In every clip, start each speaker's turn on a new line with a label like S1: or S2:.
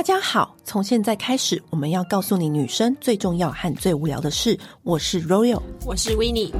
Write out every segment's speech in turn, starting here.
S1: 大家好，从现在开始，我们要告诉你女生最重要和最无聊的事。我是 Royal，
S2: 我是 Winnie。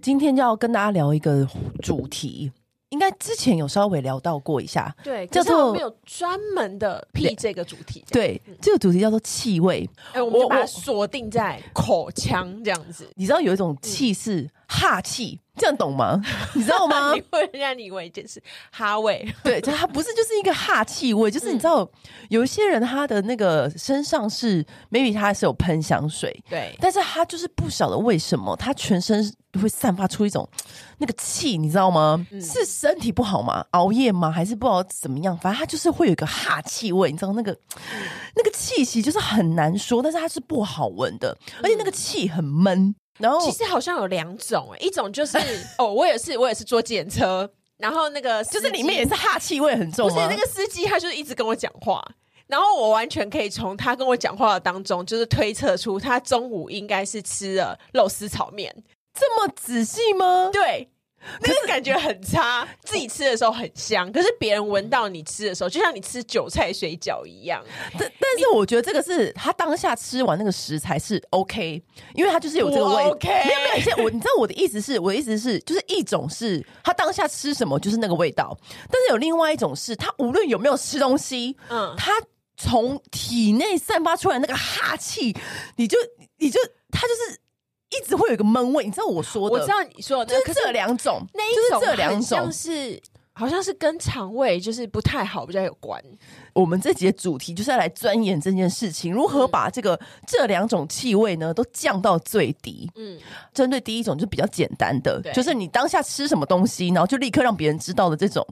S1: 今天就要跟大家聊一个主题。应该之前有稍微聊到过一下，
S2: 对，叫做没有专门的 P 这个主题。
S1: 对，嗯、这个主题叫做气味。
S2: 哎、欸，我们就把它锁定在口腔这样子。
S1: 你知道有一种气是哈气，嗯、这样懂吗？你知道吗？
S2: 你会让你以为就是哈味，
S1: 对，就它不是就是一个哈气味，就是你知道、嗯、有一些人他的那个身上是 maybe 他是有喷香水，
S2: 对，
S1: 但是他就是不晓得为什么他全身。会散发出一种那个气，你知道吗？嗯、是身体不好吗？熬夜吗？还是不知道怎么样？反正他就是会有一个哈气味，你知道那个、嗯、那个气息就是很难说，但是它是不好闻的，嗯、而且那个气很闷。然后
S2: 其实好像有两种，一种就是 哦，我也是，我也是坐计程车，然后那个
S1: 就是里面也是哈气味很重，
S2: 不是那个司机他就是一直跟我讲话，然后我完全可以从他跟我讲话的当中，就是推测出他中午应该是吃了肉丝炒面。
S1: 这么仔细吗？
S2: 对，那个感觉很差。自己吃的时候很香，可是别人闻到你吃的时候，就像你吃韭菜水饺一样。
S1: 但但是我觉得这个是他当下吃完那个食材是 OK，因为他就是有这个味。
S2: OK，
S1: 没有没有。我你知道我的意思是，我的意思是，就是一种是他当下吃什么就是那个味道，但是有另外一种是他无论有没有吃东西，嗯，他从体内散发出来那个哈气，你就你就他就是。一直会有一个闷味，你知道我说的？
S2: 我知道你说的，
S1: 就是这两种，
S2: 那一种
S1: 这两种
S2: 像是好像是跟肠胃就是不太好比较有关。
S1: 我们这集的主题就是要来钻研这件事情，如何把这个、嗯、这两种气味呢都降到最低。嗯，针对第一种就比较简单的，就是你当下吃什么东西，然后就立刻让别人知道的这种，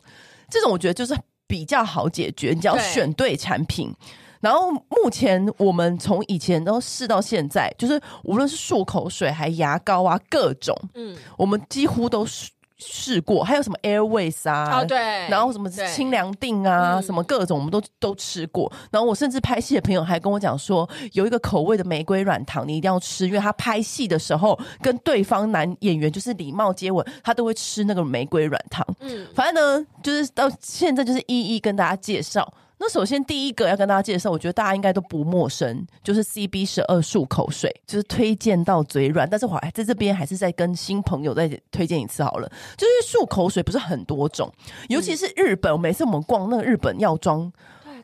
S1: 这种我觉得就是比较好解决，你只要选对产品。然后目前我们从以前都试到现在，就是无论是漱口水还牙膏啊，各种，嗯，我们几乎都试试过。还有什么 Airways 啊，
S2: 哦对，
S1: 然后什么清凉定啊，什么各种，我们都都吃过。然后我甚至拍戏的朋友还跟我讲说，有一个口味的玫瑰软糖，你一定要吃，因为他拍戏的时候跟对方男演员就是礼貌接吻，他都会吃那个玫瑰软糖。嗯，反正呢，就是到现在就是一一跟大家介绍。那首先第一个要跟大家介绍，我觉得大家应该都不陌生，就是 CB 十二漱口水，就是推荐到嘴软。但是我在这边还是再跟新朋友再推荐一次好了，就是漱口水不是很多种，尤其是日本，每次我们逛那个日本药妆。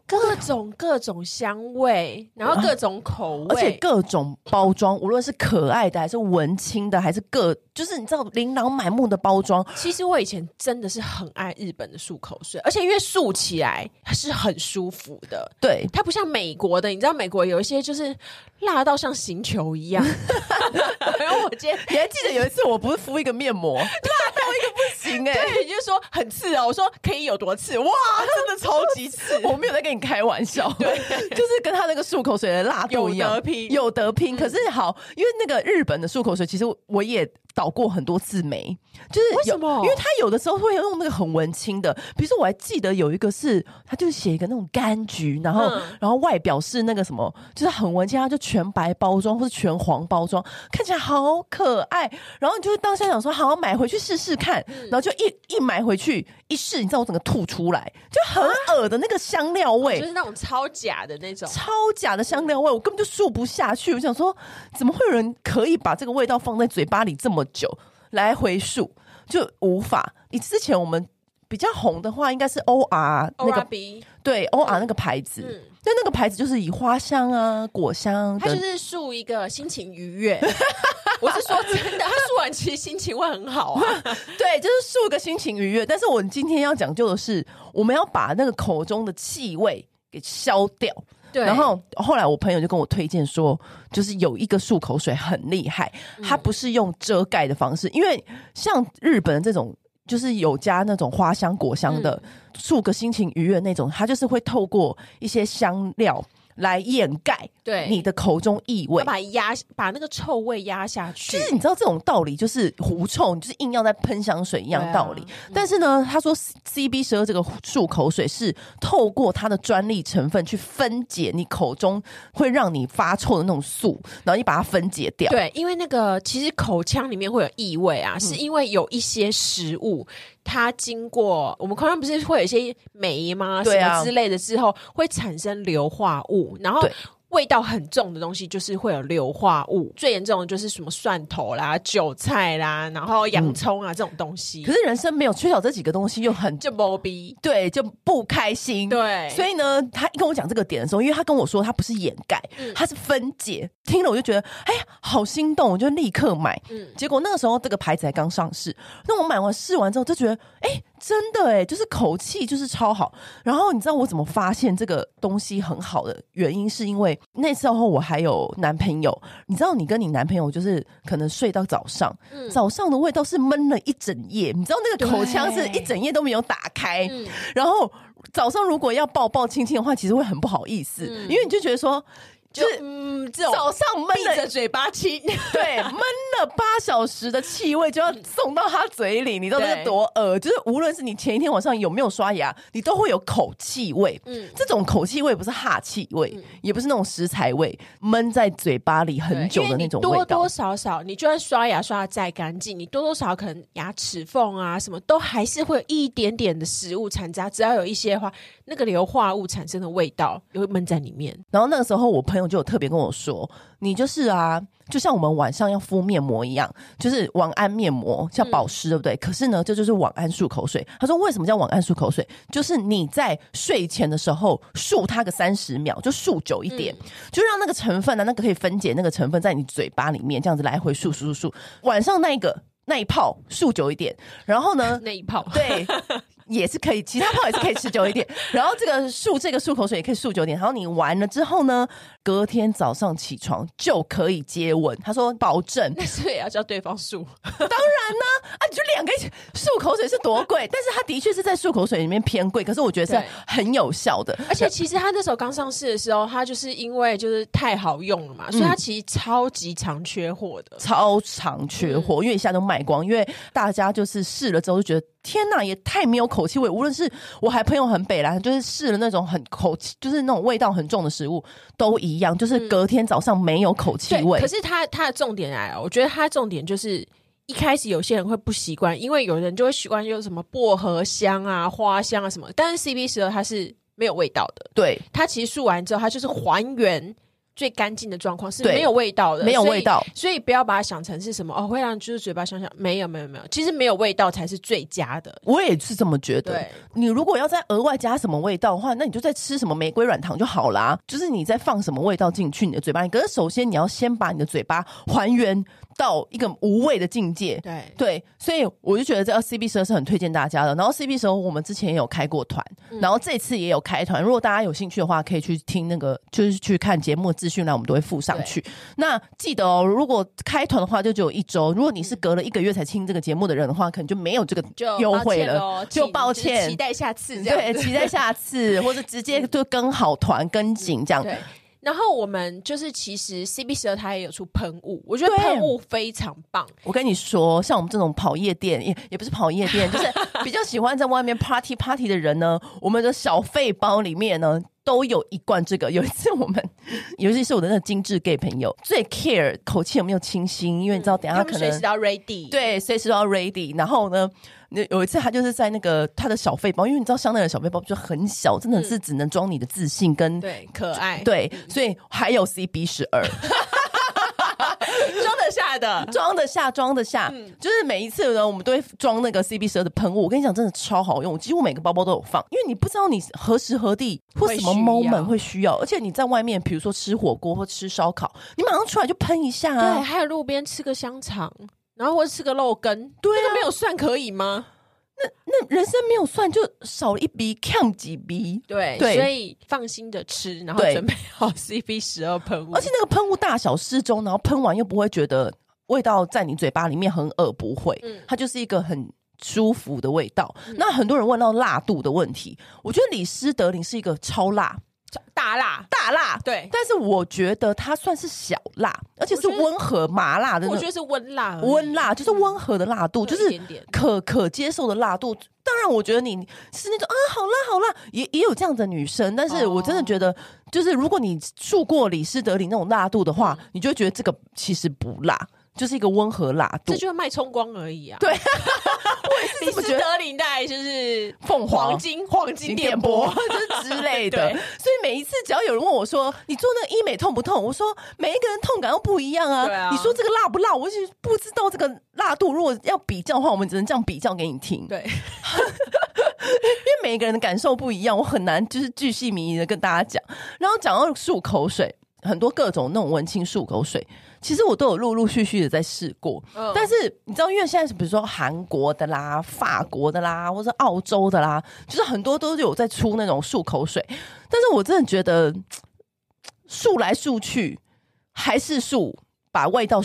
S2: 各种各种香味，然后各种口味，
S1: 而且各种包装，无论是可爱的还是文青的，还是各就是你知道琳琅满目的包装。
S2: 其实我以前真的是很爱日本的漱口水，而且因为漱起来是很舒服的。
S1: 对，
S2: 它不像美国的，你知道美国有一些就是辣到像行球一样。然后我今天
S1: 你还记得有一次我不是敷一个面膜，辣
S2: 对，就是说很刺啊。我说可以有多刺？哇，真的超级刺！
S1: 我没有在跟你。开玩笑，对，就是跟他那个漱口水的辣度一样，有得拼，有得拼。可是好，因为那个日本的漱口水，其实我也倒过很多次霉，就是
S2: 为什么？
S1: 因为他有的时候会用那个很文青的，比如说我还记得有一个是，他就写一个那种柑橘，然后、嗯、然后外表是那个什么，就是很文青，他就全白包装或是全黄包装，看起来好可爱。然后你就会当下想说，好好买回去试试看，然后就一一买回去一试，你知道我整个吐出来，就很恶的那个香料味。
S2: 就是那种超假的那种，
S1: 超假的香料味，我根本就漱不下去。我想说，怎么会有人可以把这个味道放在嘴巴里这么久来回漱，就无法。你之前我们比较红的话，应该是 O R 那个
S2: B
S1: 对 O R 那个牌子，那、嗯、那个牌子就是以花香啊、果香，
S2: 它就是漱一个心情愉悦。我是说真的，他漱完其实心情会很好啊。
S1: 对，就是漱个心情愉悦。但是我今天要讲究的是，我们要把那个口中的气味给消掉。对。然后后来我朋友就跟我推荐说，就是有一个漱口水很厉害，它不是用遮盖的方式，因为像日本的这种，就是有加那种花香果香的，漱个心情愉悦那种，它就是会透过一些香料。来掩盖对你的口中异味，
S2: 把压把那个臭味压下去。
S1: 其实你知道这种道理，就是狐臭，你就是硬要在喷香水一样道理。啊嗯、但是呢，他说 CB 十二这个漱口水是透过它的专利成分去分解你口中会让你发臭的那种素，然后你把它分解掉。
S2: 对，因为那个其实口腔里面会有异味啊，嗯、是因为有一些食物。它经过我们口腔不是会有一些酶吗？
S1: 对啊，
S2: 什么之类的之后会产生硫化物，然后。味道很重的东西就是会有硫化物，最严重的就是什么蒜头啦、韭菜啦，然后洋葱啊、嗯、这种东西。
S1: 可是人生没有缺少这几个东西，又很
S2: 就懵逼，
S1: 对，就不开心。
S2: 对，
S1: 所以呢，他一跟我讲这个点的时候，因为他跟我说他不是掩盖，他、嗯、是分解。听了我就觉得，哎呀，好心动，我就立刻买。嗯，结果那个时候这个牌子还刚上市，那我买完试完之后就觉得，哎，真的哎，就是口气就是超好。然后你知道我怎么发现这个东西很好的原因，是因为。那时候我还有男朋友，你知道，你跟你男朋友就是可能睡到早上，嗯、早上的味道是闷了一整夜，你知道那个口腔是一整夜都没有打开，嗯、然后早上如果要抱抱亲亲的话，其实会很不好意思，嗯、因为你就觉得说。就是嗯，这种早上闷着嘴巴亲，对，闷了八小时的气味就要送到他嘴里，你知道那个多恶？就是无论是你前一天晚上有没有刷牙，你都会有口气味。嗯，这种口气味不是哈气味，嗯、也不是那种食材味，闷在嘴巴里很久的那种味道。
S2: 多多少少，你就算刷牙刷的再干净，你多多少少可能牙齿缝啊什么都还是会有一点点的食物残渣，只要有一些的话，那个硫化物产生的味道也会闷在里面。
S1: 然后那个时候我朋友。就有特别跟我说，你就是啊，就像我们晚上要敷面膜一样，就是晚安面膜，像保湿，对不对？嗯、可是呢，这就，就是晚安漱口水。他说，为什么叫晚安漱口水？就是你在睡前的时候漱它个三十秒，就漱久一点，嗯、就让那个成分呢、啊，那个可以分解那个成分在你嘴巴里面，这样子来回漱漱漱漱。晚上那一个那一泡漱久一点，然后呢，
S2: 那一泡
S1: 对。也是可以，其他泡也是可以持久一点。然后这个漱这个漱口水也可以漱久一点。然后你完了之后呢，隔天早上起床就可以接吻。他说保证，
S2: 但是也要叫对方漱。
S1: 当然呢，啊，你就两个一起漱口水是多贵？但是它的确是在漱口水里面偏贵，可是我觉得是很有效的。
S2: 而且其实它那时候刚上市的时候，它就是因为就是太好用了嘛，所以它其实超级常缺货的，
S1: 超常缺货，因为一下都卖光。因为大家就是试了之后就觉得。天呐，也太没有口气味！无论是我还朋友很北来，就是试了那种很口气，就是那种味道很重的食物，都一样，就是隔天早上没有口气味。
S2: 嗯、可是它它的重点来了，我觉得它重点就是一开始有些人会不习惯，因为有人就会习惯用什么薄荷香啊、花香啊什么，但是 CB 十二它是没有味道的。对，它其实漱完之后，它就是还原。最干净的状况是没有味道的，
S1: 没有味道，
S2: 所以，所以不要把它想成是什么哦，会让就是嘴巴想想。没有，没有，没有，其实没有味道才是最佳的。
S1: 我也是这么觉得。你如果要再额外加什么味道的话，那你就再吃什么玫瑰软糖就好啦。就是你再放什么味道进去你的嘴巴里，可是首先你要先把你的嘴巴还原到一个无味的境界。对对，所以我就觉得这个 CB 十二是很推荐大家的。然后 CB 十二我们之前也有开过团，嗯、然后这次也有开团。如果大家有兴趣的话，可以去听那个，就是去看节目的资讯栏，我们都会附上去。那记得哦，如果开团的话，就只有一周。如果你是隔了一个月才听这个节目的人的话，可能就没有这个优惠了，就抱歉。
S2: 期待下次，
S1: 对，期待下次，或者直接就跟好团跟紧这样。对。
S2: 然后我们就是，其实 CB 十二它也有出喷雾，我觉得喷雾非常棒。
S1: 我跟你说，像我们这种跑夜店，也也不是跑夜店，就是 比较喜欢在外面 party party 的人呢，我们的小费包里面呢都有一罐这个。有一次我们，尤其是我的那个精致 gay 朋友，最 care 口气有没有清新，因为你知道，等下他可能
S2: 随时都要 ready，
S1: 对，随时都要 ready。然后呢，那有一次他就是在那个他的小背包，因为你知道香奈儿的小背包就很小，真的是只能装你的自信跟、
S2: 嗯、对可爱，
S1: 对，所以还有 CB 十二，
S2: 装得下的，
S1: 装得下，装得下，嗯、就是每一次呢，我们都会装那个 CB 十二的喷雾。我跟你讲，真的超好用，几乎每个包包都有放，因为你不知道你何时何地或什么 moment 会需要，而且你在外面，比如说吃火锅或吃烧烤，你马上出来就喷一下啊。
S2: 对，还有路边吃个香肠。然后或者吃个肉羹，对啊，没有蒜可以吗？
S1: 那那人生没有蒜就少了一笔，抗几笔？
S2: 对对，所以放心的吃，然后准备好 CB 十二喷雾，
S1: 而且那个喷雾大小适中，然后喷完又不会觉得味道在你嘴巴里面很恶，不会，嗯，它就是一个很舒服的味道。嗯，那很多人问到辣度的问题，我觉得李斯德林是一个超辣。
S2: 大辣，
S1: 大辣，
S2: 对，
S1: 但是我觉得它算是小辣，而且是温和麻辣的。
S2: 我觉得是温辣，
S1: 温辣就是温和的辣度，就是可可接受的辣度。当然，我觉得你是那种啊，好辣，好辣，也也有这样的女生。但是我真的觉得，就是如果你住过李斯德里那种辣度的话，你就会觉得这个其实不辣。就是一个温和辣度，
S2: 这就是脉冲光而已啊。
S1: 对，
S2: 李斯德林带就是凤凰黄金黄金电波
S1: 就是之类的。所以每一次只要有人问我说你做那个医美痛不痛，我说每一个人痛感都不一样啊。啊你说这个辣不辣，我是不知道这个辣度。如果要比较的话，我们只能这样比较给你听。
S2: 对，
S1: 因为每一个人的感受不一样，我很难就是巨细靡遗的跟大家讲。然后讲到漱口水。很多各种那种文青漱口水，其实我都有陆陆续续的在试过。嗯，但是你知道，因为现在是比如说韩国的啦、法国的啦，或者澳洲的啦，就是很多都有在出那种漱口水。但是我真的觉得 漱来漱去还是漱，把味道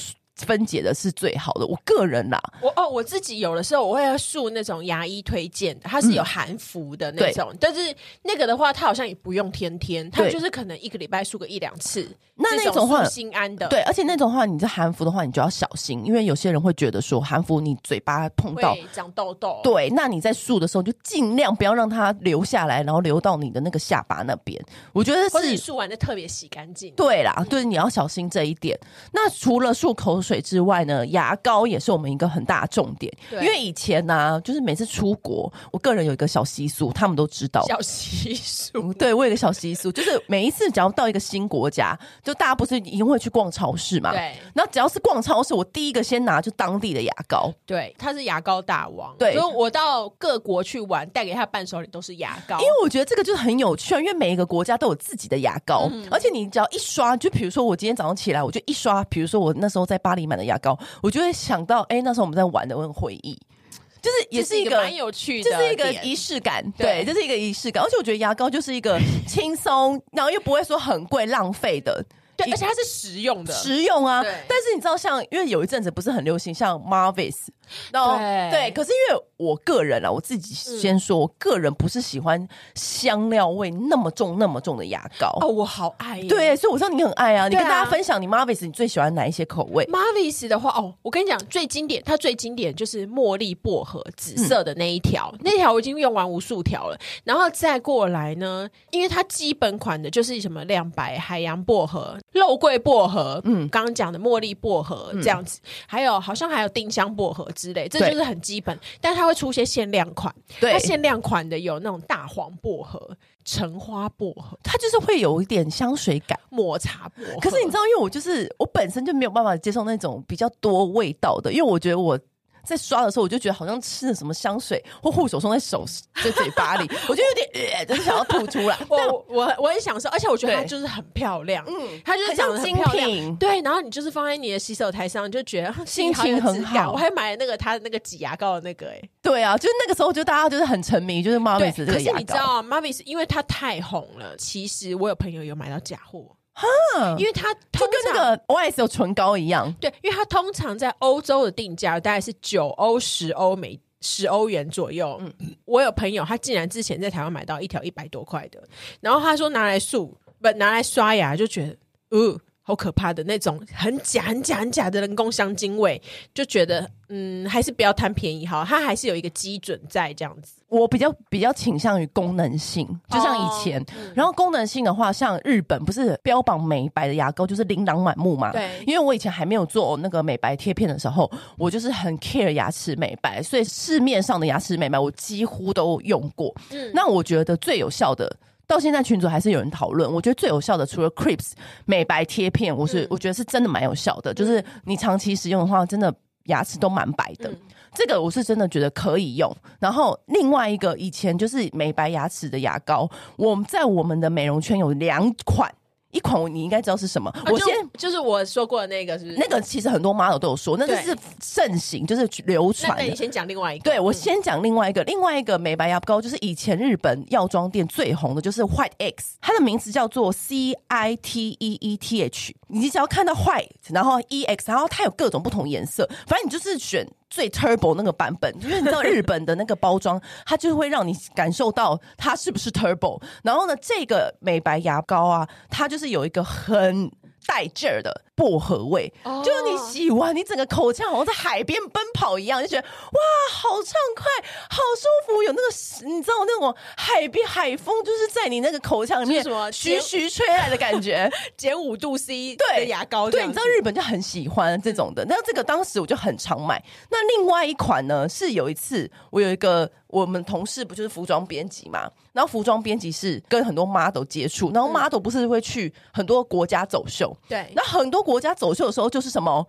S1: 分解的是最好的，我个人啦，
S2: 我哦，我自己有的时候我会要漱那种牙医推荐的，它是有含氟的那种，嗯、但是那个的话，它好像也不用天天，它就是可能一个礼拜漱个一两次。那那种话心安的，
S1: 对，而且那种话，你这含氟的话，你就要小心，因为有些人会觉得说含氟，你嘴巴碰到
S2: 长痘痘，
S1: 对，那你在漱的时候就尽量不要让它流下来，然后流到你的那个下巴那边。我觉得是
S2: 漱完就特别洗干净。
S1: 对啦，对，你要小心这一点。那除了漱口水。水之外呢，牙膏也是我们一个很大的重点。因为以前呢、啊，就是每次出国，我个人有一个小习俗，他们都知道。
S2: 小习俗，
S1: 对，我有一个小习俗，就是每一次只要到一个新国家，就大家不是一定会去逛超市嘛？
S2: 对。
S1: 然后只要是逛超市，我第一个先拿就当地的牙膏。
S2: 对，他是牙膏大王。
S1: 对，
S2: 所以我到各国去玩，带给他伴手礼都是牙膏。
S1: 因为我觉得这个就是很有趣，因为每一个国家都有自己的牙膏，嗯、而且你只要一刷，就比如说我今天早上起来，我就一刷，比如说我那时候在巴黎。买的牙膏，我就会想到，哎、欸，那时候我们在玩的那种回忆，就是也是一个蛮
S2: 有趣的，
S1: 这是一个仪式感，对，这、就是一个仪式感。而且我觉得牙膏就是一个 轻松，然后又不会说很贵浪费的。
S2: 对而且它是实用的，
S1: 实用啊！但是你知道，像因为有一阵子不是很流行，像 Marvis，然后对，对，可是因为我个人啊，我自己先说，我个人不是喜欢香料味那么重、那么重的牙膏
S2: 哦，我好爱，
S1: 对，所以我知道你很爱啊，你跟大家分享你 Marvis 你最喜欢哪一些口味
S2: ？Marvis 的话，哦，我跟你讲，最经典，它最经典就是茉莉薄荷紫色的那一条，嗯、那条我已经用完无数条了。然后再过来呢，因为它基本款的就是什么亮白、海洋薄荷。肉桂薄荷，嗯，刚刚讲的茉莉薄荷这样子，嗯、还有好像还有丁香薄荷之类，这就是很基本。但它会出些限量款，对，它限量款的有那种大黄薄荷、橙花薄荷，
S1: 它就是会有一点香水感，
S2: 抹茶薄荷。
S1: 可是你知道，因为我就是我本身就没有办法接受那种比较多味道的，因为我觉得我。在刷的时候，我就觉得好像吃了什么香水或护手霜在手在嘴巴里，我就有点呃，就是想要吐出来。
S2: 我我我也享受，而且我觉得它就是很漂亮，嗯，它就是长得很漂亮。对，然后你就是放在你的洗手台上，你就觉得
S1: 心情很好。
S2: 我还买了那个它的那个挤牙膏的那个、欸，哎，
S1: 对啊，就是那个时候就大家就是很沉迷，就是 Marvis 这个牙膏。可是
S2: 你知道 Marvis 因为它太红了，其实我有朋友有买到假货。
S1: 哈，
S2: 因为它
S1: 就跟那个 OS 有唇膏一样，
S2: 对，因为它通常在欧洲的定价大概是九欧、十欧每十欧元左右。嗯，我有朋友他竟然之前在台湾买到一条一百多块的，然后他说拿来漱不拿来刷牙就觉得，呃。好可怕的那种很假、很假、很假的人工香精味，就觉得嗯，还是不要贪便宜好。它还是有一个基准在这样子。
S1: 我比较比较倾向于功能性，就像以前。哦嗯、然后功能性的话，像日本不是标榜美白的牙膏就是琳琅满目嘛？
S2: 对。
S1: 因为我以前还没有做那个美白贴片的时候，我就是很 care 牙齿美白，所以市面上的牙齿美白我几乎都用过。嗯。那我觉得最有效的。到现在群组还是有人讨论，我觉得最有效的除了 Crepes 美白贴片，我是、嗯、我觉得是真的蛮有效的，就是你长期使用的话，真的牙齿都蛮白的。嗯、这个我是真的觉得可以用。然后另外一个以前就是美白牙齿的牙膏，我们在我们的美容圈有两款。一款你应该知道是什么，啊、我先
S2: 就，就是我说过的那个，是不是？
S1: 那个其实很多 model 都有说，那个是盛行，就是流传。
S2: 那你先讲另外一个。
S1: 对，我先讲另外一个，另外一个美白牙膏就是以前日本药妆店最红的，就是 White X，它的名字叫做 C I T E E T H。你只要看到 White，然后 E X，然后它有各种不同颜色，反正你就是选。最 turbo 那个版本，因为你知道日本的那个包装，它就会让你感受到它是不是 turbo。然后呢，这个美白牙膏啊，它就是有一个很带劲儿的薄荷味，oh. 就是你洗完，你整个口腔好像在海边奔跑。一样，就觉得哇，好畅快，好舒服，有那个你知道那种海边海风，就是在你那个口腔里面什么徐徐吹来的感觉，
S2: 减五度 C 对牙膏对，
S1: 对，你知道日本就很喜欢这种的，那这个当时我就很常买。那另外一款呢，是有一次我有一个我们同事不就是服装编辑嘛，然后服装编辑是跟很多 model 接触，然后 model 不是会去很多国家走秀，
S2: 对，
S1: 那很多国家走秀的时候就是什么。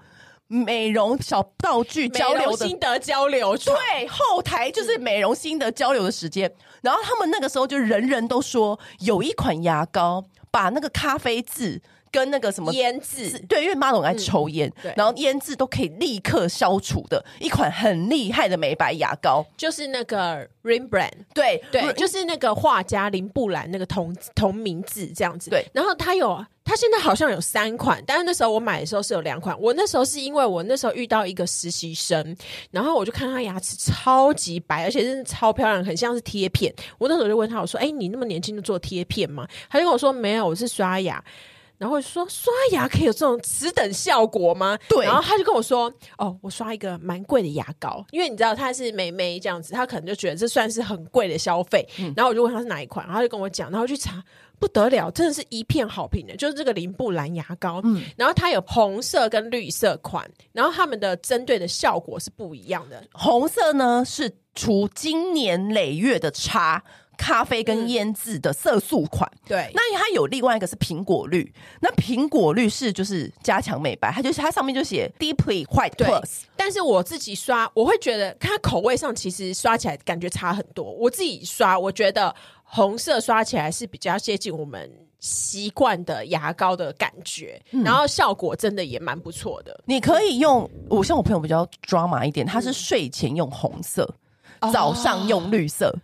S1: 美容小道具交流的
S2: 心得交流，
S1: 对，后台就是美容心得交流的时间。然后他们那个时候就人人都说有一款牙膏，把那个咖啡渍跟那个什么
S2: 烟渍，
S1: 对，因为马龙爱抽烟，嗯、然后烟渍都可以立刻消除的一款很厉害的美白牙膏，
S2: 就是那个 Rembrandt，
S1: 对
S2: 对，就是那个画家林布兰那个同同名字这样子。对，然后他有。他现在好像有三款，但是那时候我买的时候是有两款。我那时候是因为我那时候遇到一个实习生，然后我就看他牙齿超级白，而且真的超漂亮，很像是贴片。我那时候就问他，我说：“哎、欸，你那么年轻就做贴片吗？”他就跟我说：“没有，我是刷牙。”然后说：“刷牙可以有这种此等效果吗？”对。然后他就跟我说：“哦，我刷一个蛮贵的牙膏，因为你知道他是美眉这样子，他可能就觉得这算是很贵的消费。嗯”然后我就问他是哪一款，然后他就跟我讲，然后去查。不得了，真的是一片好评的，就是这个林布兰牙膏，嗯，然后它有红色跟绿色款，然后他们的针对的效果是不一样的。
S1: 红色呢是除经年累月的茶、咖啡跟腌制的色素款，
S2: 嗯、对。
S1: 那它有另外一个是苹果绿，那苹果绿是就是加强美白，它就是它上面就写 Deeply White Plus。
S2: 但是我自己刷，我会觉得它口味上其实刷起来感觉差很多。我自己刷，我觉得。红色刷起来是比较接近我们习惯的牙膏的感觉，嗯、然后效果真的也蛮不错的。
S1: 你可以用，我像我朋友比较 drama 一点，他是睡前用红色，嗯、早上用绿色，哦、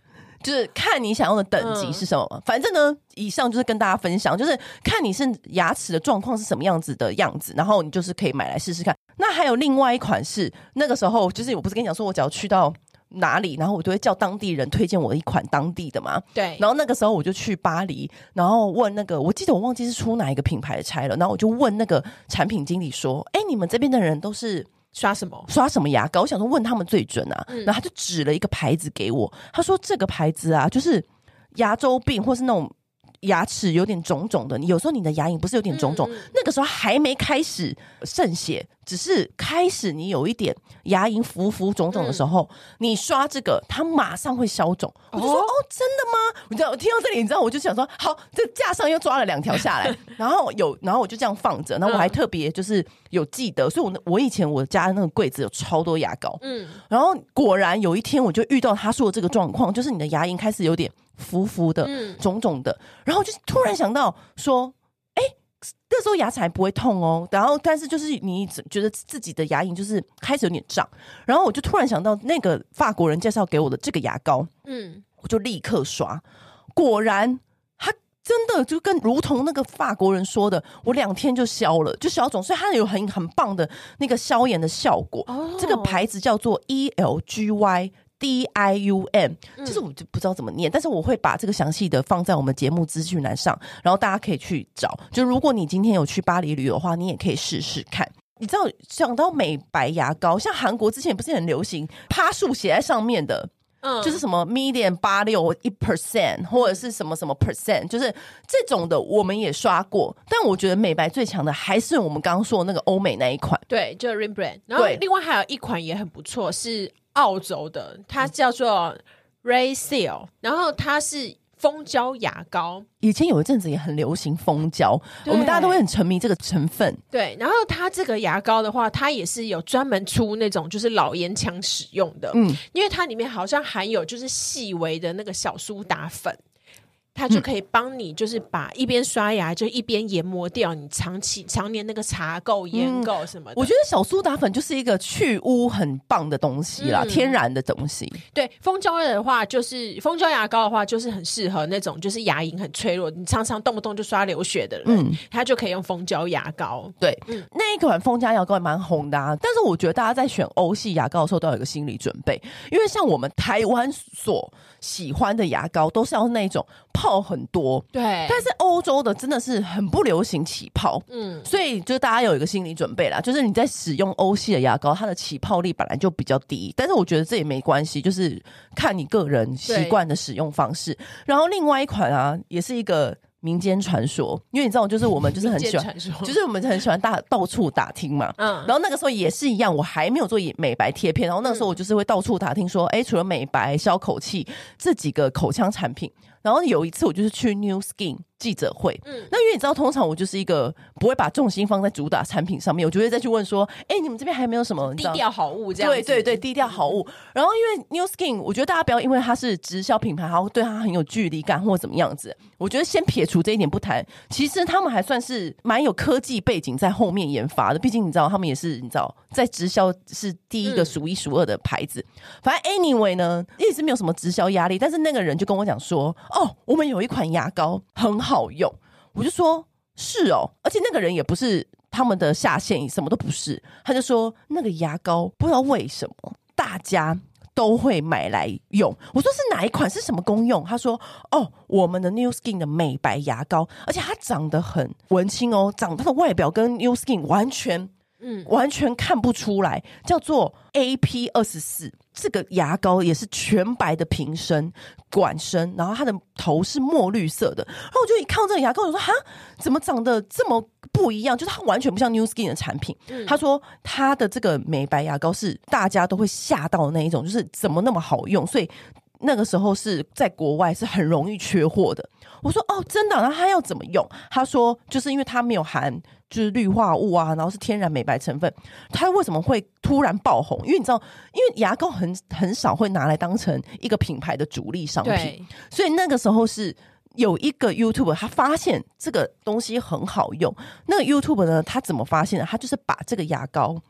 S1: 就是看你想要的等级是什么。嗯、反正呢，以上就是跟大家分享，就是看你是牙齿的状况是什么样子的样子，然后你就是可以买来试试看。那还有另外一款是那个时候，就是我不是跟你讲说，我只要去到。哪里？然后我就会叫当地人推荐我一款当地的嘛。
S2: 对。
S1: 然后那个时候我就去巴黎，然后问那个，我记得我忘记是出哪一个品牌的差了。然后我就问那个产品经理说：“哎，你们这边的人都是
S2: 刷什么？
S1: 刷什么牙膏？”我想说问他们最准啊。嗯、然后他就指了一个牌子给我，他说：“这个牌子啊，就是牙周病或是那种。”牙齿有点肿肿的，你有时候你的牙龈不是有点肿肿，那个时候还没开始渗血，只是开始你有一点牙龈浮浮肿肿的时候，嗯、你刷这个，它马上会消肿。我就说哦，哦，真的吗？你知道，我听到这里，你知道，我就想说，好，这架上又抓了两条下来，然后有，然后我就这样放着，然后我还特别就是有记得，所以我我以前我家的那个柜子有超多牙膏，嗯，然后果然有一天我就遇到他说的这个状况，就是你的牙龈开始有点。浮浮的、肿肿的，然后就突然想到说：“哎，那时候牙齿还不会痛哦。”然后，但是就是你觉得自己的牙龈就是开始有点胀，然后我就突然想到那个法国人介绍给我的这个牙膏，嗯，我就立刻刷，果然它真的就跟如同那个法国人说的，我两天就消了，就消肿，所以它有很很棒的那个消炎的效果。哦，这个牌子叫做 E L G Y。D I U M，就是我就不知道怎么念，嗯、但是我会把这个详细的放在我们节目资讯栏上，然后大家可以去找。就如果你今天有去巴黎旅游的话，你也可以试试看。你知道，讲到美白牙膏，像韩国之前不是很流行趴数写在上面的，嗯，就是什么 medium 八六一 percent 或者是什么什么 percent，就是这种的，我们也刷过。但我觉得美白最强的还是我们刚刚说的那个欧美那一款，
S2: 对，就是 Rembrandt。然后另外还有一款也很不错，是。澳洲的，它叫做 Ray Seal，然后它是蜂胶牙膏。
S1: 以前有一阵子也很流行蜂胶，我们大家都会很沉迷这个成分。
S2: 对，然后它这个牙膏的话，它也是有专门出那种就是老烟枪使用的，嗯，因为它里面好像含有就是细微的那个小苏打粉。它就可以帮你，就是把一边刷牙就一边研磨掉你长期常年那个茶垢、烟垢什么的。
S1: 我觉得小苏打粉就是一个去污很棒的东西啦，嗯、天然的东西。
S2: 对，蜂胶的话，就是蜂胶牙膏的话，就是很适合那种就是牙龈很脆弱，你常常动不动就刷流血的人，嗯，它就可以用蜂胶牙膏。
S1: 对，嗯、那一款蜂胶牙膏也蛮红的啊。但是我觉得大家在选欧系牙膏的时候都要有一个心理准备，因为像我们台湾所喜欢的牙膏都是要那种泡。泡很多，
S2: 对。
S1: 但是欧洲的真的是很不流行起泡，嗯，所以就大家有一个心理准备啦，就是你在使用欧系的牙膏，它的起泡力本来就比较低。但是我觉得这也没关系，就是看你个人习惯的使用方式。然后另外一款啊，也是一个。民间传说，因为你知道，就是我们就是很喜欢，就是我们很喜欢大到处打听嘛。嗯，然后那个时候也是一样，我还没有做美白贴片，然后那个时候我就是会到处打听说，哎、嗯，除了美白、消口气这几个口腔产品，然后有一次我就是去 New Skin。记者会，嗯，那因为你知道，通常我就是一个不会把重心放在主打产品上面，我就会再去问说，哎、欸，你们这边还有没有什么
S2: 低调好物这样？
S1: 对对对，低调好物。然后因为 New Skin，我觉得大家不要因为它是直销品牌，然后对它很有距离感或怎么样子。我觉得先撇除这一点不谈，其实他们还算是蛮有科技背景在后面研发的。毕竟你知道，他们也是你知道在直销是第一个数一数二的牌子。嗯、反正 anyway 呢，一直没有什么直销压力。但是那个人就跟我讲说，哦，我们有一款牙膏很好好用。我就说，是哦，而且那个人也不是他们的下线，什么都不是。他就说那个牙膏不知道为什么大家都会买来用。我说是哪一款，是什么功用？他说哦，我们的 New Skin 的美白牙膏，而且它长得很文青哦，长它的外表跟 New Skin 完全。嗯，完全看不出来，叫做 AP 二十四。这个牙膏也是全白的瓶身管身，然后它的头是墨绿色的。然后我就一看到这个牙膏，我说哈，怎么长得这么不一样？就是它完全不像 New Skin 的产品。嗯、他说他的这个美白牙膏是大家都会吓到的那一种，就是怎么那么好用？所以那个时候是在国外是很容易缺货的。我说哦，真的？那他要怎么用？他说就是因为它没有含。就是氯化物啊，然后是天然美白成分，它为什么会突然爆红？因为你知道，因为牙膏很很少会拿来当成一个品牌的主力商品，所以那个时候是有一个 YouTuber 他发现这个东西很好用。那个 YouTuber 呢，他怎么发现的？他就是把这个牙膏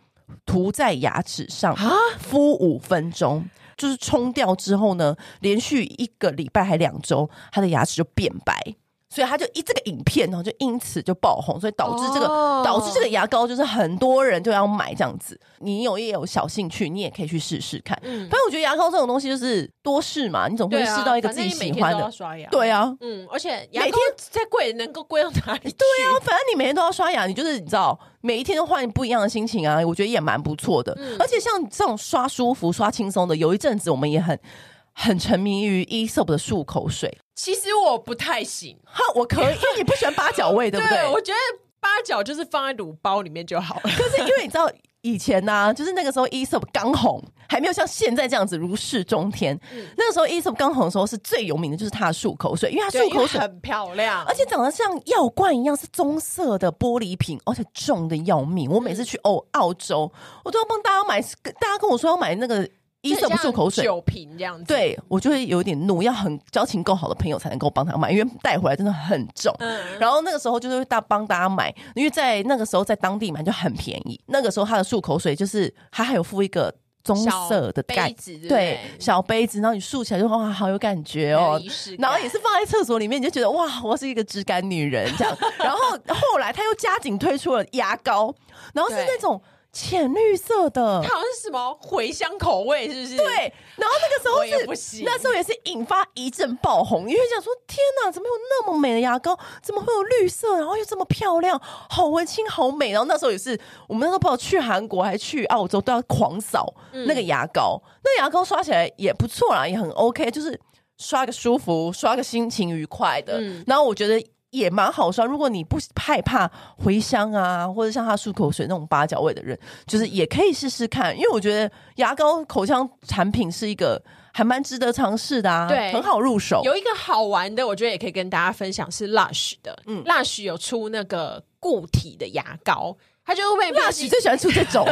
S1: 涂在牙齿上啊，敷五分钟，就是冲掉之后呢，连续一个礼拜还两周，他的牙齿就变白。所以他就一这个影片呢，就因此就爆红，所以导致这个、oh. 导致这个牙膏就是很多人就要买这样子。你有也有小兴趣，你也可以去试试看。嗯，反正我觉得牙膏这种东西就是多试嘛，你总会试到一个自己喜欢的。
S2: 刷牙，
S1: 对啊，
S2: 嗯，而且牙膏再贵能够贵到哪里？
S1: 对啊，反正你每天都要刷牙，你就是你知道，每一天都换不一样的心情啊，我觉得也蛮不错的。嗯，而且像这种刷舒服、刷轻松的，有一阵子我们也很。很沉迷于 Aesop 的漱口水，
S2: 其实我不太行。
S1: 哈，我可以，因为你不喜欢八角味，对不对？
S2: 对，我觉得八角就是放在卤包里面就好了。
S1: 可是因为你知道以前呢、啊，就是那个时候 Aesop 刚红，还没有像现在这样子如日中天。嗯、那个时候 Aesop 刚红的时候，是最有名的就是它的漱口水，因为它漱口水
S2: 很漂亮，
S1: 而且长得像药罐一样，是棕色的玻璃瓶，而且重的要命。我每次去欧澳洲，我都要帮大家买，大家跟我说要买那个。医生不漱口水，
S2: 酒瓶这样子，
S1: 对我就会有点怒，要很交情够好的朋友才能够帮他买，因为带回来真的很重。嗯，然后那个时候就是大帮大家买，因为在那个时候在当地买就很便宜。那个时候他的漱口水就是他还有附一个棕色的盖子，对，对，小杯子，然后你漱起来就哇，好有感觉哦。然后也是放在厕所里面，你就觉得哇，我是一个质感女人这样。然后后来他又加紧推出了牙膏，然后是那种。浅绿色的，
S2: 它好像是什么茴香口味，是不是？
S1: 对。然后那个时候是，那时候也是引发一阵爆红，因为想说天哪，怎么有那么美的牙膏？怎么会有绿色，然后又这么漂亮，好文青，好美。然后那时候也是，我们那时候不知道去韩国还是去澳洲都要狂扫那个牙膏，嗯、那个牙膏刷起来也不错啦，也很 OK，就是刷个舒服，刷个心情愉快的。嗯、然后我觉得。也蛮好刷，如果你不害怕茴香啊，或者像他漱口水那种八角味的人，就是也可以试试看。因为我觉得牙膏口腔产品是一个还蛮值得尝试的啊，对，很好入手。
S2: 有一个好玩的，我觉得也可以跟大家分享，是 Lush 的，嗯，Lush 有出那个固体的牙膏，它就会被
S1: Lush 最喜欢出这种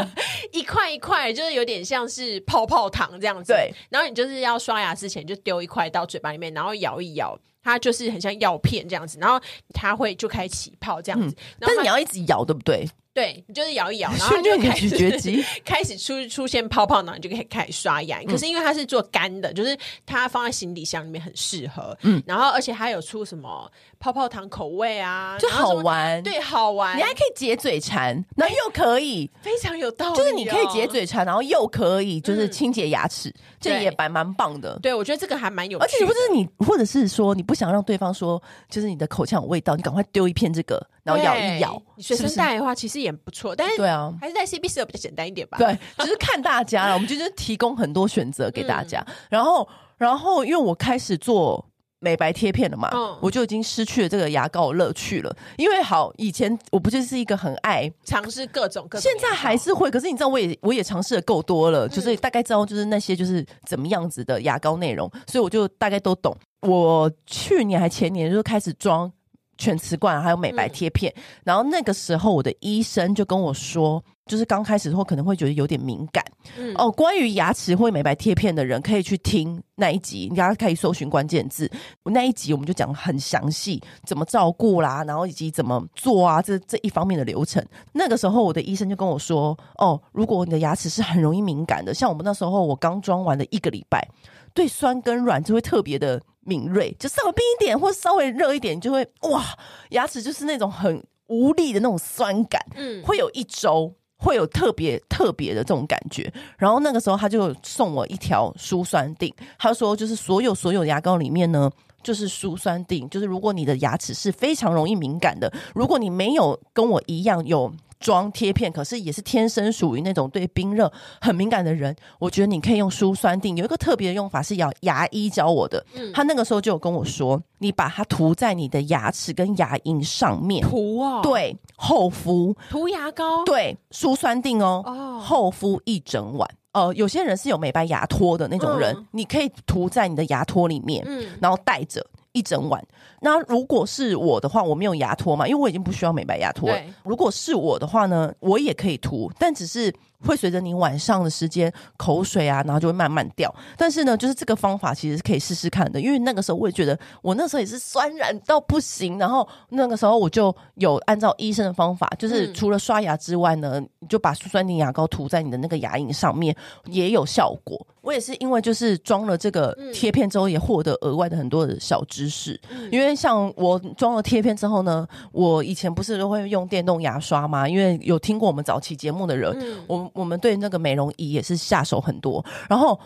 S2: 一块一块，就是有点像是泡泡糖这样子。对，然后你就是要刷牙之前就丢一块到嘴巴里面，然后摇一摇。它就是很像药片这样子，然后它会就开始起泡这样子，嗯、但是你要一直摇，对不对？对，你就是摇一摇，然后就开始 开始出出现泡泡，然后你就可以开始刷牙。可是因为它是做干的，就是它放在行李箱里面很适合。嗯，然后而且它有出什么泡泡糖口味啊，
S1: 就好玩。
S2: 对，好玩。
S1: 你还可以解嘴馋，然后又可以
S2: 非常有道理，
S1: 就是你可以解嘴馋，然后又可以就是清洁牙齿，这也蛮蛮棒的。
S2: 对，我觉得这个还蛮有趣。
S1: 而且或者是你，或者是说你不想让对方说，就是你的口腔有味道，你赶快丢一片这个，然后咬一咬。
S2: 你随身带的话，其实也不错，但是对啊，还是在 C B C 比较简单一点吧。
S1: 对，只是看大家了。我们就是提供很多选择给大家。嗯、然后，然后因为我开始做美白贴片了嘛，嗯、我就已经失去了这个牙膏的乐趣了。因为好，以前我不就是一个很爱
S2: 尝试各种各种，
S1: 现在还是会。可是你知道，我也我也尝试的够多了，就是大概知道就是那些就是怎么样子的牙膏内容，所以我就大概都懂。我去年还前年就开始装。全瓷冠还有美白贴片，嗯、然后那个时候我的医生就跟我说，就是刚开始的时候可能会觉得有点敏感。嗯、哦，关于牙齿或美白贴片的人可以去听那一集，大家可以搜寻关键字。那一集我们就讲很详细，怎么照顾啦，然后以及怎么做啊，这这一方面的流程。那个时候我的医生就跟我说，哦，如果你的牙齿是很容易敏感的，像我们那时候我刚装完的一个礼拜，对酸跟软就会特别的。敏锐，就稍微冰一点，或稍微热一点，就会哇，牙齿就是那种很无力的那种酸感，嗯，会有一周会有特别特别的这种感觉。然后那个时候他就送我一条舒酸定，他说就是所有所有牙膏里面呢，就是舒酸定，就是如果你的牙齿是非常容易敏感的，如果你没有跟我一样有。装贴片，可是也是天生属于那种对冰热很敏感的人。我觉得你可以用舒酸定，有一个特别的用法是要牙医教我的。嗯、他那个时候就有跟我说，你把它涂在你的牙齿跟牙龈上面
S2: 涂哦，
S1: 对，厚敷
S2: 涂牙膏，
S1: 对，舒酸定哦，哦厚敷一整晚。呃，有些人是有美白牙托的那种人，嗯、你可以涂在你的牙托里面，嗯，然后带着。一整晚。那如果是我的话，我没有牙托嘛，因为我已经不需要美白牙托了。如果是我的话呢，我也可以涂，但只是会随着你晚上的时间口水啊，然后就会慢慢掉。但是呢，就是这个方法其实是可以试试看的，因为那个时候我也觉得我那时候也是酸软到不行，然后那个时候我就有按照医生的方法，就是除了刷牙之外呢，嗯、你就把舒酸定牙膏涂在你的那个牙龈上面，也有效果。我也是因为就是装了这个贴片之后，也获得额外的很多的小知识。嗯、因为像我装了贴片之后呢，我以前不是都会用电动牙刷吗？因为有听过我们早期节目的人，嗯、我我们对那个美容仪也是下手很多。然后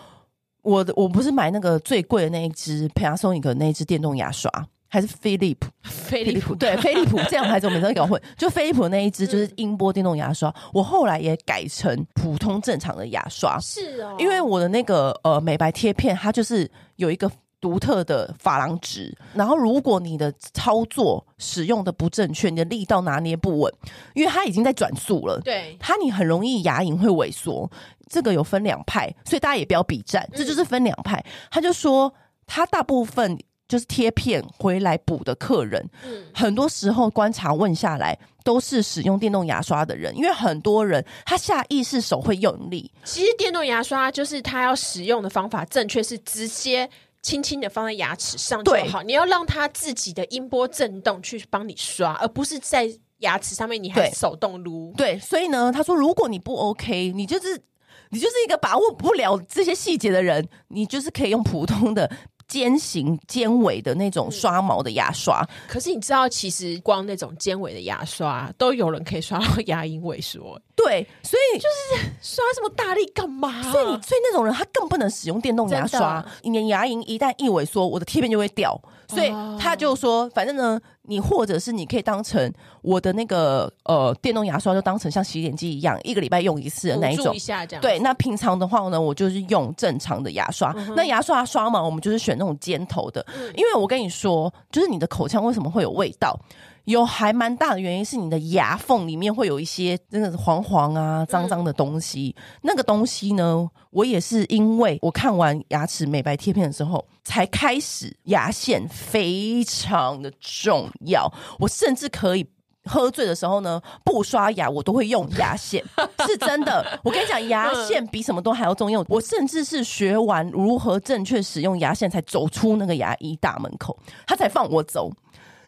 S1: 我我不是买那个最贵的那一支 Panasonic 的那一支电动牙刷。还是飞利浦，
S2: 飞利浦
S1: 对飞利浦这样牌子我每次都搞混。就飞利浦那一支就是音波电动牙刷，嗯、我后来也改成普通正常的牙刷。
S2: 是哦，
S1: 因为我的那个呃美白贴片，它就是有一个独特的珐琅质。然后如果你的操作使用的不正确，你的力道拿捏不稳，因为它已经在转速了，
S2: 对
S1: 它你很容易牙龈会萎缩。这个有分两派，所以大家也不要比战，这就是分两派。他就说他大部分。就是贴片回来补的客人，嗯，很多时候观察问下来，都是使用电动牙刷的人，因为很多人他下意识手会用力。
S2: 其实电动牙刷就是他要使用的方法正确，是直接轻轻的放在牙齿上就好。你要让它自己的音波震动去帮你刷，而不是在牙齿上面你还手动撸。
S1: 对，所以呢，他说如果你不 OK，你就是你就是一个把握不了这些细节的人，你就是可以用普通的。尖形尖尾的那种刷毛的牙刷，嗯，
S2: 可是你知道，其实光那种尖尾的牙刷都有人可以刷到牙龈萎缩。
S1: 对，所以
S2: 就是刷这么大力干嘛？
S1: 所以你，所以那种人他更不能使用电动牙刷。你的牙龈一旦一萎缩，我的贴片就会掉。所以他就说，反正呢，你或者是你可以当成我的那个呃电动牙刷，就当成像洗脸机一样，一个礼拜用一次的那一种。
S2: 一
S1: 对，那平常的话呢，我就是用正常的牙刷。嗯、那牙刷刷嘛，我们就是选那种尖头的，嗯、因为我跟你说，就是你的口腔为什么会有味道？有还蛮大的原因是你的牙缝里面会有一些真的是黄黄啊、脏脏的东西。嗯、那个东西呢，我也是因为我看完牙齿美白贴片的时候，才开始牙线非常的重要。我甚至可以喝醉的时候呢，不刷牙我都会用牙线，是真的。我跟你讲，牙线比什么都还要重要。我甚至是学完如何正确使用牙线，才走出那个牙医大门口，他才放我走。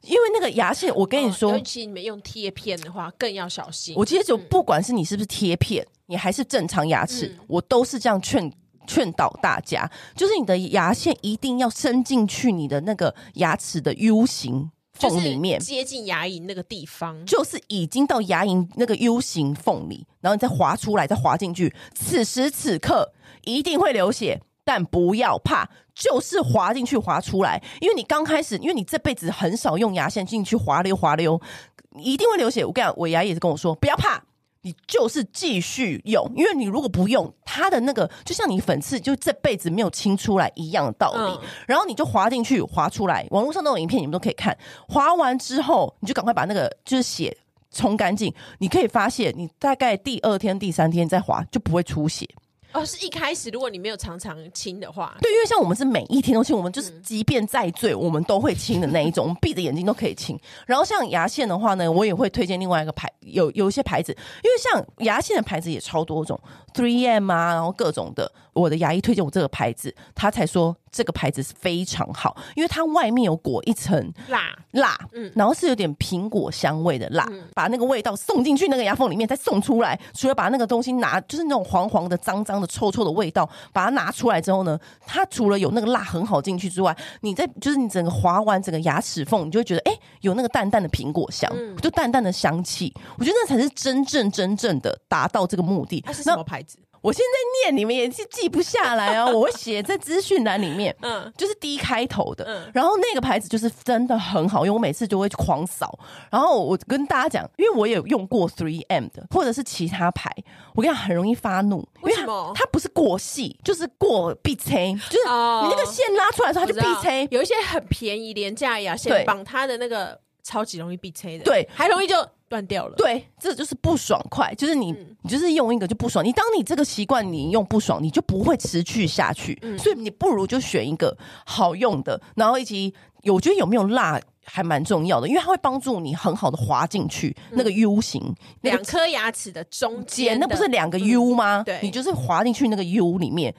S1: 因为那个牙线，我跟你说，
S2: 哦、尤其你们用贴片的话，更要小心。
S1: 我其实就不管是你是不是贴片，嗯、你还是正常牙齿，嗯、我都是这样劝劝导大家，就是你的牙线一定要伸进去你的那个牙齿的 U 型缝里面，
S2: 接近牙龈那个地方，
S1: 就是已经到牙龈那个 U 型缝里，然后你再滑出来，再滑进去。此时此刻一定会流血。但不要怕，就是滑进去滑出来，因为你刚开始，因为你这辈子很少用牙线进去滑溜滑溜，一定会流血。我跟你讲，我牙医也是跟我说，不要怕，你就是继续用，因为你如果不用，它的那个就像你粉刺就这辈子没有清出来一样的道理。嗯、然后你就滑进去滑出来，网络上那种影片你们都可以看。滑完之后，你就赶快把那个就是血冲干净。你可以发现，你大概第二天、第三天再滑就不会出血。
S2: 哦，是一开始如果你没有常常清的话，
S1: 对，因为像我们是每一天都清，我们就是即便再醉，我们都会清的那一种，我们闭着眼睛都可以清。然后像牙线的话呢，我也会推荐另外一个牌，有有一些牌子，因为像牙线的牌子也超多种，Three M 啊，然后各种的。我的牙医推荐我这个牌子，他才说这个牌子是非常好，因为它外面有裹一层辣辣，嗯，然后是有点苹果香味的辣，嗯、把那个味道送进去那个牙缝里面，再送出来。除了把那个东西拿，就是那种黄黄的、脏脏的、臭臭的味道，把它拿出来之后呢，它除了有那个辣很好进去之外，你在就是你整个划完整个牙齿缝，你就会觉得哎、欸，有那个淡淡的苹果香，嗯、就淡淡的香气。我觉得那才是真正真正的达到这个目的。
S2: 它是什么牌子？
S1: 我现在念，你们也是记不下来啊！我会写在资讯栏里面，嗯，就是 D 开头的，嗯，然后那个牌子就是真的很好用，我每次就会狂扫。然后我跟大家讲，因为我也有用过 Three M 的，或者是其他牌，我跟你讲很容易发怒，
S2: 为什么？
S1: 它不是过细，就是过必拆，就是你那个线拉出来的时候，它就必拆。
S2: 有一些很便宜廉价牙线绑它的那个超级容易必拆的，
S1: 对，
S2: 还容易就。断掉了，
S1: 对，这就是不爽快，就是你，嗯、你就是用一个就不爽。你当你这个习惯你用不爽，你就不会持续下去。嗯、所以你不如就选一个好用的，然后以及我觉得有没有辣还蛮重要的，因为它会帮助你很好的滑进去、嗯、那个 U 型，
S2: 两颗牙齿的中间，
S1: 那不是两个 U 吗？
S2: 嗯、对，
S1: 你就是滑进去那个 U 里面。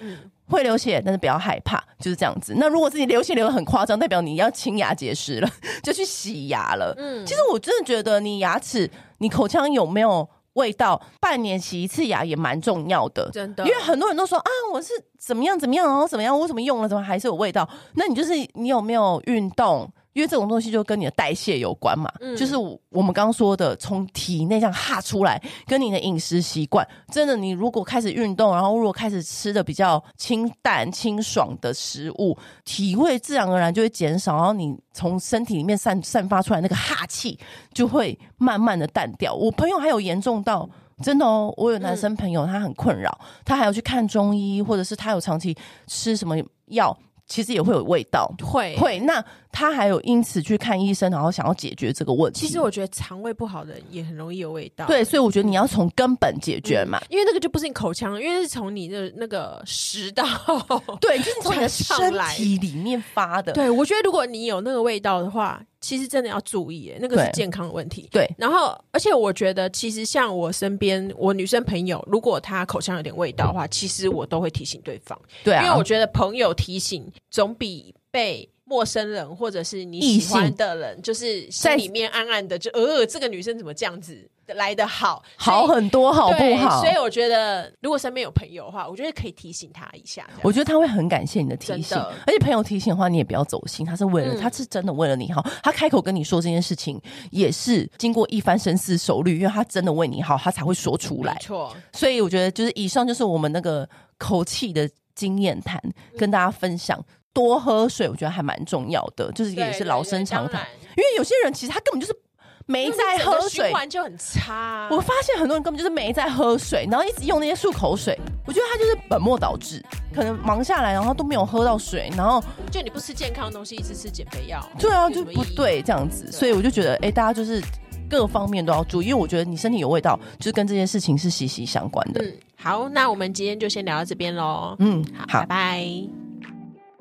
S1: 嗯会流血，但是不要害怕，就是这样子。那如果自己流血流的很夸张，代表你要清牙结石了，就去洗牙了。嗯，其实我真的觉得你牙齿，你口腔有没有味道，半年洗一次牙也蛮重要的。
S2: 真的，
S1: 因为很多人都说啊，我是怎么样怎么样，然后怎么样，我怎么用了怎么还是有味道？那你就是你有没有运动？因为这种东西就跟你的代谢有关嘛，嗯、就是我们刚刚说的，从体内这样哈出来，跟你的饮食习惯，真的，你如果开始运动，然后如果开始吃的比较清淡清爽的食物，体味自然而然就会减少，然后你从身体里面散散发出来那个哈气就会慢慢的淡掉。我朋友还有严重到真的哦，我有男生朋友他很困扰，嗯、他还要去看中医，或者是他有长期吃什么药。其实也会有味道，
S2: 会
S1: 会。那他还有因此去看医生，然后想要解决这个问题。
S2: 其实我觉得肠胃不好的人也很容易有味道。
S1: 对，所以我觉得你要从根本解决嘛，
S2: 嗯、因为那个就不是你口腔，因为是从你的那个食道，
S1: 对，就是从你的身体里面发的。
S2: 对，我觉得如果你有那个味道的话。其实真的要注意，哎，那个是健康的问题。
S1: 对，
S2: 然后而且我觉得，其实像我身边我女生朋友，如果她口腔有点味道的话，其实我都会提醒对方。
S1: 对啊，
S2: 因为我觉得朋友提醒总比被陌生人或者是你喜欢的人，就是心里面暗暗的就呃，这个女生怎么这样子。来的好，
S1: 好很多，好不好？
S2: 所以我觉得，如果身边有朋友的话，我觉得可以提醒他一下。
S1: 我觉得他会很感谢你的提醒，而且朋友提醒的话，你也不要走心，他是为了，他是真的为了你好。他开口跟你说这件事情，也是经过一番深思熟虑，因为他真的为你好，他才会说出来。
S2: 没错，
S1: 所以我觉得，就是以上就是我们那个口气的经验谈，跟大家分享。多喝水，我觉得还蛮重要的，就是也是老生常谈。因为有些人其实他根本就是。没在喝水，
S2: 循环就很差啊。
S1: 我发现很多人根本就是没在喝水，然后一直用那些漱口水。我觉得他就是本末倒置，可能忙下来，然后都没有喝到水，然后
S2: 就你不吃健康的东西，一直吃减肥药。
S1: 对啊，就不对这样子。所以我就觉得，哎，大家就是各方面都要注意，因为我觉得你身体有味道，就是跟这件事情是息息相关的。
S2: 嗯，好，那我们今天就先聊到这边喽。
S1: 嗯，好，
S2: 拜拜。